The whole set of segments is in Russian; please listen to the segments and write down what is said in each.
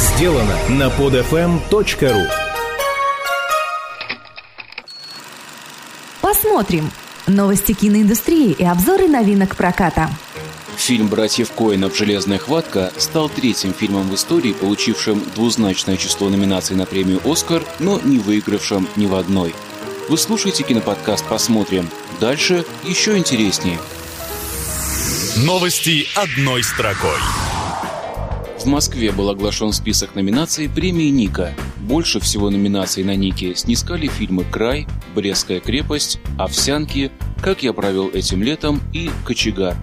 сделано на podfm.ru Посмотрим. Новости киноиндустрии и обзоры новинок проката. Фильм «Братьев Коинов. Железная хватка» стал третьим фильмом в истории, получившим двузначное число номинаций на премию «Оскар», но не выигравшим ни в одной. Вы слушаете киноподкаст «Посмотрим». Дальше еще интереснее. Новости одной строкой. В Москве был оглашен список номинаций премии «Ника». Больше всего номинаций на «Нике» снискали фильмы «Край», «Брестская крепость», «Овсянки», «Как я провел этим летом» и «Кочегар».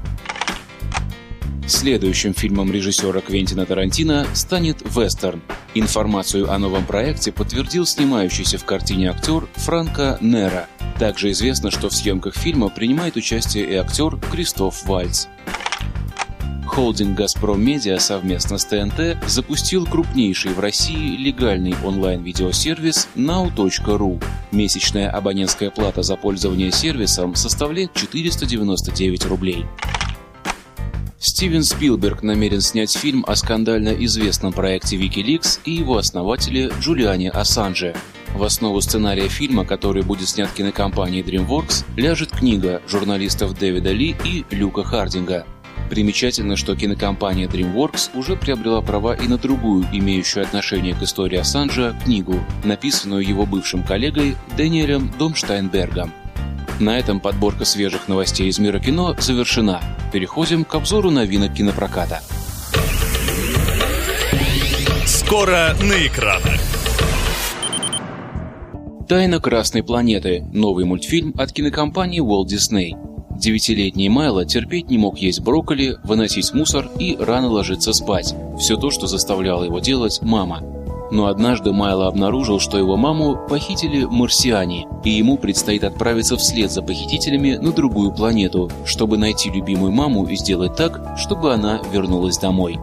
Следующим фильмом режиссера Квентина Тарантино станет «Вестерн». Информацию о новом проекте подтвердил снимающийся в картине актер Франко Нера. Также известно, что в съемках фильма принимает участие и актер Кристоф Вальц. Холдинг «Газпром Медиа» совместно с ТНТ запустил крупнейший в России легальный онлайн-видеосервис now.ru. Месячная абонентская плата за пользование сервисом составляет 499 рублей. Стивен Спилберг намерен снять фильм о скандально известном проекте Wikileaks и его основателе Джулиане Ассанже. В основу сценария фильма, который будет снят кинокомпанией DreamWorks, ляжет книга журналистов Дэвида Ли и Люка Хардинга – Примечательно, что кинокомпания DreamWorks уже приобрела права и на другую, имеющую отношение к истории Ассанжа, книгу, написанную его бывшим коллегой Дэниелем Домштайнбергом. На этом подборка свежих новостей из мира кино завершена. Переходим к обзору новинок кинопроката. Скоро на экранах. «Тайна Красной планеты» – новый мультфильм от кинокомпании Walt Disney – Девятилетний Майло терпеть не мог есть брокколи, выносить мусор и рано ложиться спать. Все то, что заставляла его делать мама. Но однажды Майло обнаружил, что его маму похитили марсиане, и ему предстоит отправиться вслед за похитителями на другую планету, чтобы найти любимую маму и сделать так, чтобы она вернулась домой.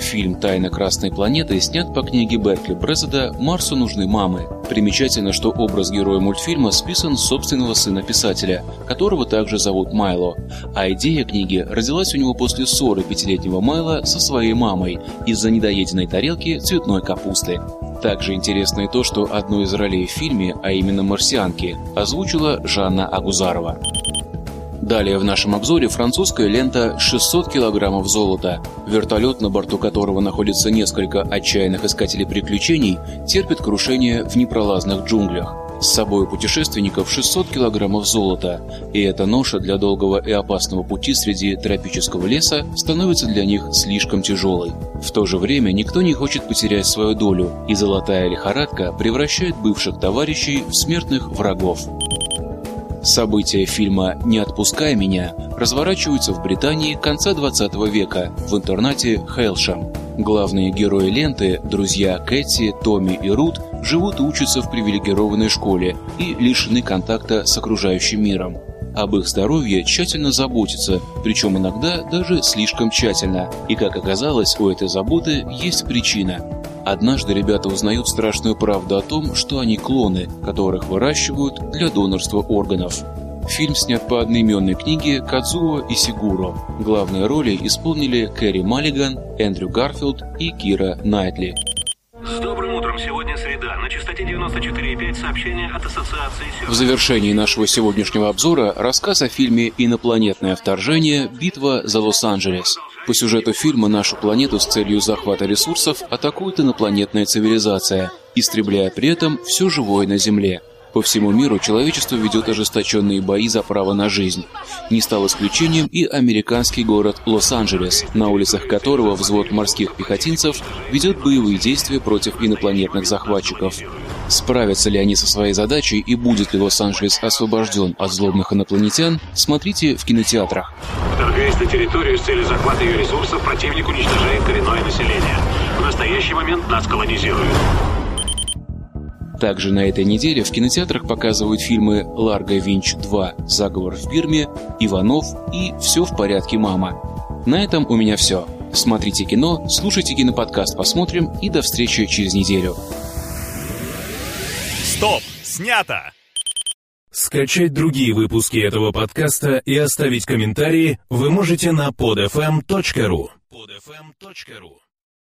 Фильм «Тайна Красной планеты» снят по книге Беркли Брезеда «Марсу нужны мамы». Примечательно, что образ героя мультфильма списан с собственного сына писателя, которого также зовут Майло. А идея книги родилась у него после ссоры пятилетнего Майла со своей мамой из-за недоеденной тарелки цветной капусты. Также интересно и то, что одну из ролей в фильме, а именно марсианки, озвучила Жанна Агузарова. Далее в нашем обзоре французская лента «600 килограммов золота». Вертолет, на борту которого находится несколько отчаянных искателей приключений, терпит крушение в непролазных джунглях. С собой у путешественников 600 килограммов золота, и эта ноша для долгого и опасного пути среди тропического леса становится для них слишком тяжелой. В то же время никто не хочет потерять свою долю, и золотая лихорадка превращает бывших товарищей в смертных врагов. События фильма «Не отпускай меня» разворачиваются в Британии конца 20 века в интернате Хейлшем. Главные герои ленты, друзья Кэти, Томми и Рут, живут и учатся в привилегированной школе и лишены контакта с окружающим миром. Об их здоровье тщательно заботятся, причем иногда даже слишком тщательно. И как оказалось, у этой заботы есть причина. Однажды ребята узнают страшную правду о том, что они клоны, которых выращивают для донорства органов. Фильм снят по одноименной книге Кадзуо и Сигуро. Главные роли исполнили Кэрри Маллиган, Эндрю Гарфилд и Кира Найтли. С добрым утром. Сегодня среда. На частоте 94,5 сообщения от Ассоциации... В завершении нашего сегодняшнего обзора рассказ о фильме «Инопланетное вторжение. Битва за Лос-Анджелес». По сюжету фильма нашу планету с целью захвата ресурсов атакует инопланетная цивилизация, истребляя при этом все живое на Земле. По всему миру человечество ведет ожесточенные бои за право на жизнь. Не стал исключением и американский город Лос-Анджелес, на улицах которого взвод морских пехотинцев ведет боевые действия против инопланетных захватчиков. Справятся ли они со своей задачей и будет ли Лос-Анджелес освобожден от злобных инопланетян, смотрите в кинотеатрах. Вторгаясь на территорию с целью захвата ее ресурсов, противник уничтожает коренное население. В настоящий момент нас колонизируют. Также на этой неделе в кинотеатрах показывают фильмы «Ларго Винч 2. Заговор в Бирме», «Иванов» и «Все в порядке, мама». На этом у меня все. Смотрите кино, слушайте киноподкаст «Посмотрим» и до встречи через неделю. Стоп! Снято! Скачать другие выпуски этого подкаста и оставить комментарии вы можете на podfm.ru podfm.ru